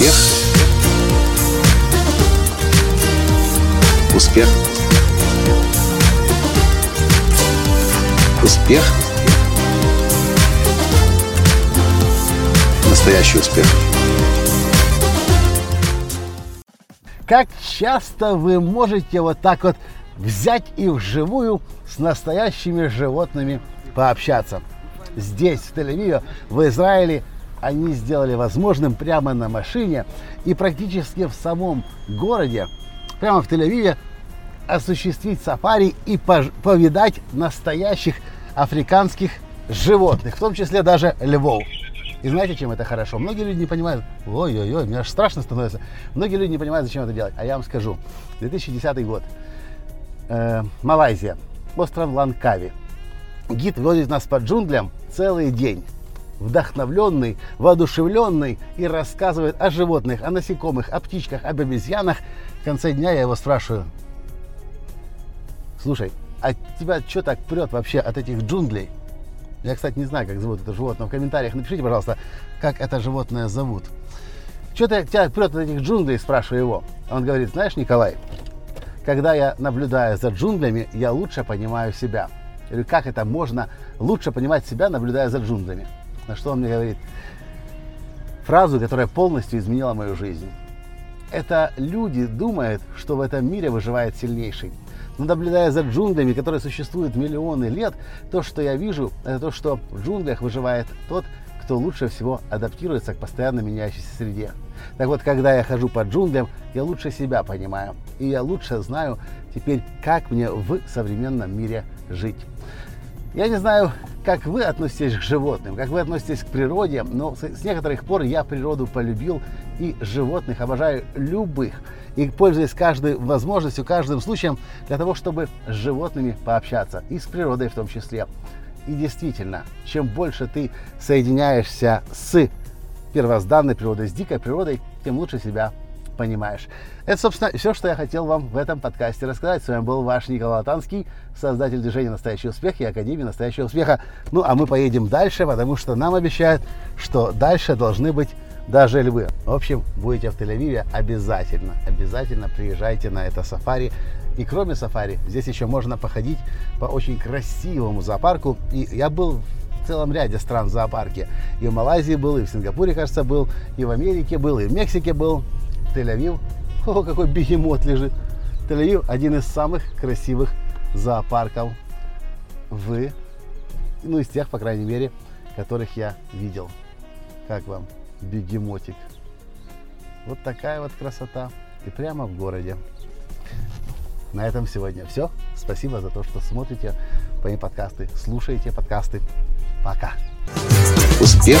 Успех. Успех. Успех. Настоящий успех. Как часто вы можете вот так вот взять и вживую с настоящими животными пообщаться? Здесь, в Тель-Авиве, в Израиле, они сделали возможным прямо на машине и практически в самом городе, прямо в Тель-Авиве, осуществить сафари и повидать настоящих африканских животных, в том числе даже львов. И знаете, чем это хорошо? Многие люди не понимают, ой-ой-ой, мне аж страшно становится. Многие люди не понимают, зачем это делать. А я вам скажу. 2010 год. Э, Малайзия. Остров Ланкави. Гид водит нас по джунглям целый день. Вдохновленный, воодушевленный и рассказывает о животных, о насекомых, о птичках, об обезьянах. В конце дня я его спрашиваю, слушай, а тебя что так прет вообще от этих джунглей? Я, кстати, не знаю, как зовут это животное. В комментариях напишите, пожалуйста, как это животное зовут. Что ты тебя прет от этих джунглей, спрашиваю его. Он говорит, знаешь, Николай, когда я наблюдаю за джунглями, я лучше понимаю себя. Говорю, как это можно лучше понимать себя, наблюдая за джунглями? На что он мне говорит? Фразу, которая полностью изменила мою жизнь. Это люди думают, что в этом мире выживает сильнейший. Но наблюдая за джунглями, которые существуют миллионы лет, то, что я вижу, это то, что в джунглях выживает тот, кто лучше всего адаптируется к постоянно меняющейся среде. Так вот, когда я хожу по джунглям, я лучше себя понимаю. И я лучше знаю теперь, как мне в современном мире жить. Я не знаю, как вы относитесь к животным, как вы относитесь к природе, но с некоторых пор я природу полюбил и животных обожаю любых. И пользуюсь каждой возможностью, каждым случаем для того, чтобы с животными пообщаться. И с природой в том числе. И действительно, чем больше ты соединяешься с первозданной природой, с дикой природой, тем лучше себя понимаешь. Это, собственно, все, что я хотел вам в этом подкасте рассказать. С вами был ваш Николай Танский, создатель движения «Настоящий успех» и Академии «Настоящего успеха». Ну, а мы поедем дальше, потому что нам обещают, что дальше должны быть даже львы. В общем, будете в Тель-Авиве, обязательно, обязательно приезжайте на это сафари. И кроме сафари, здесь еще можно походить по очень красивому зоопарку. И я был в целом ряде стран зоопарке. И в Малайзии был, и в Сингапуре, кажется, был, и в Америке был, и в Мексике был. Тель-Авив. О, какой бегемот лежит. Тель-Авив один из самых красивых зоопарков в, ну, из тех, по крайней мере, которых я видел. Как вам бегемотик? Вот такая вот красота. И прямо в городе. На этом сегодня все. Спасибо за то, что смотрите мои подкасты, слушаете подкасты. Пока. Успех!